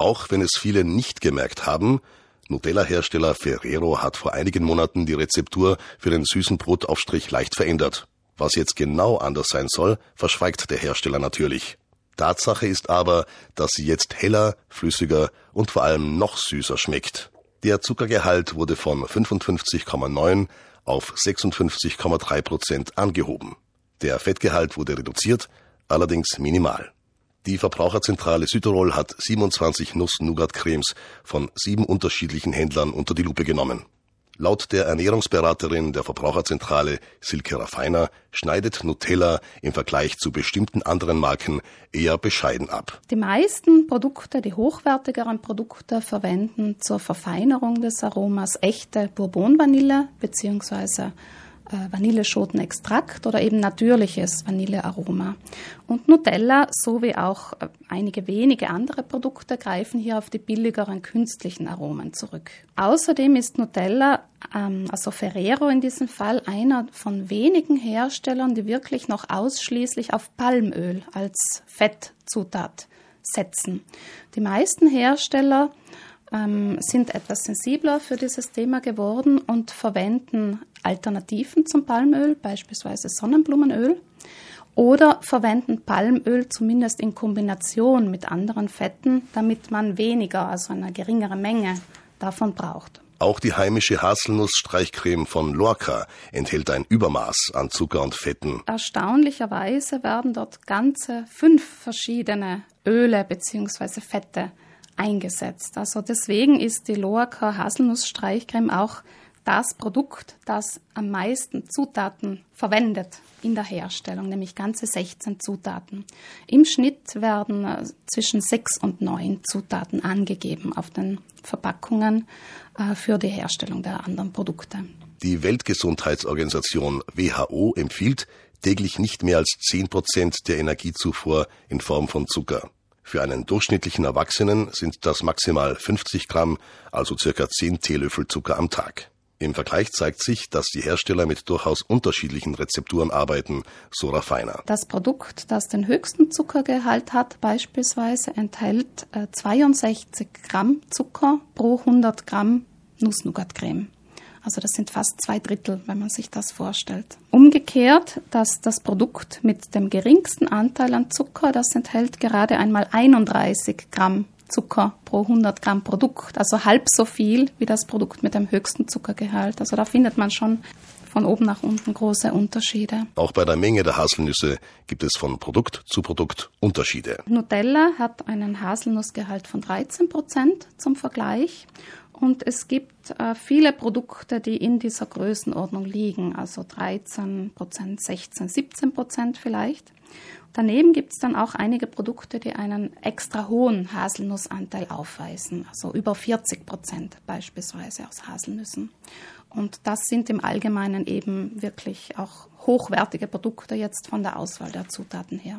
Auch wenn es viele nicht gemerkt haben, Nutella-Hersteller Ferrero hat vor einigen Monaten die Rezeptur für den süßen Brotaufstrich leicht verändert. Was jetzt genau anders sein soll, verschweigt der Hersteller natürlich. Tatsache ist aber, dass sie jetzt heller, flüssiger und vor allem noch süßer schmeckt. Der Zuckergehalt wurde von 55,9 auf 56,3 Prozent angehoben. Der Fettgehalt wurde reduziert, allerdings minimal. Die Verbraucherzentrale Südtirol hat 27 Nuss-Nougat-Cremes von sieben unterschiedlichen Händlern unter die Lupe genommen. Laut der Ernährungsberaterin der Verbraucherzentrale Silke Raffiner schneidet Nutella im Vergleich zu bestimmten anderen Marken eher bescheiden ab. Die meisten Produkte, die hochwertigeren Produkte, verwenden zur Verfeinerung des Aromas echte Bourbon-Vanille bzw. Äh, Vanilleschotenextrakt oder eben natürliches Vanillearoma. Und Nutella sowie auch äh, einige wenige andere Produkte greifen hier auf die billigeren künstlichen Aromen zurück. Außerdem ist Nutella, ähm, also Ferrero in diesem Fall, einer von wenigen Herstellern, die wirklich noch ausschließlich auf Palmöl als Fettzutat setzen. Die meisten Hersteller ähm, sind etwas sensibler für dieses Thema geworden und verwenden Alternativen zum Palmöl, beispielsweise Sonnenblumenöl, oder verwenden Palmöl zumindest in Kombination mit anderen Fetten, damit man weniger, also eine geringere Menge davon braucht. Auch die heimische Haselnuss-Streichcreme von Lorca enthält ein Übermaß an Zucker und Fetten. Erstaunlicherweise werden dort ganze fünf verschiedene Öle bzw. Fette eingesetzt. Also deswegen ist die Loacker Haselnuss-Streichcreme auch das Produkt, das am meisten Zutaten verwendet in der Herstellung, nämlich ganze 16 Zutaten. Im Schnitt werden äh, zwischen sechs und neun Zutaten angegeben auf den Verpackungen äh, für die Herstellung der anderen Produkte. Die Weltgesundheitsorganisation WHO empfiehlt täglich nicht mehr als 10 Prozent der Energiezufuhr in Form von Zucker. Für einen durchschnittlichen Erwachsenen sind das maximal 50 Gramm, also circa 10 Teelöffel Zucker am Tag. Im Vergleich zeigt sich, dass die Hersteller mit durchaus unterschiedlichen Rezepturen arbeiten, so Raffiner. Das Produkt, das den höchsten Zuckergehalt hat, beispielsweise enthält 62 äh, Gramm Zucker pro 100 Gramm Nuss-Nougat-Creme. Also das sind fast zwei Drittel, wenn man sich das vorstellt. Umgekehrt, dass das Produkt mit dem geringsten Anteil an Zucker, das enthält gerade einmal 31 Gramm Zucker pro 100 Gramm Produkt, also halb so viel wie das Produkt mit dem höchsten Zuckergehalt. Also da findet man schon von oben nach unten große Unterschiede. Auch bei der Menge der Haselnüsse gibt es von Produkt zu Produkt Unterschiede. Nutella hat einen Haselnussgehalt von 13 Prozent zum Vergleich und es gibt äh, viele Produkte, die in dieser Größenordnung liegen, also 13 Prozent, 16, 17 Prozent vielleicht. Daneben gibt es dann auch einige Produkte, die einen extra hohen Haselnussanteil aufweisen, also über 40 Prozent beispielsweise aus Haselnüssen. Und das sind im Allgemeinen eben wirklich auch hochwertige Produkte jetzt von der Auswahl der Zutaten her.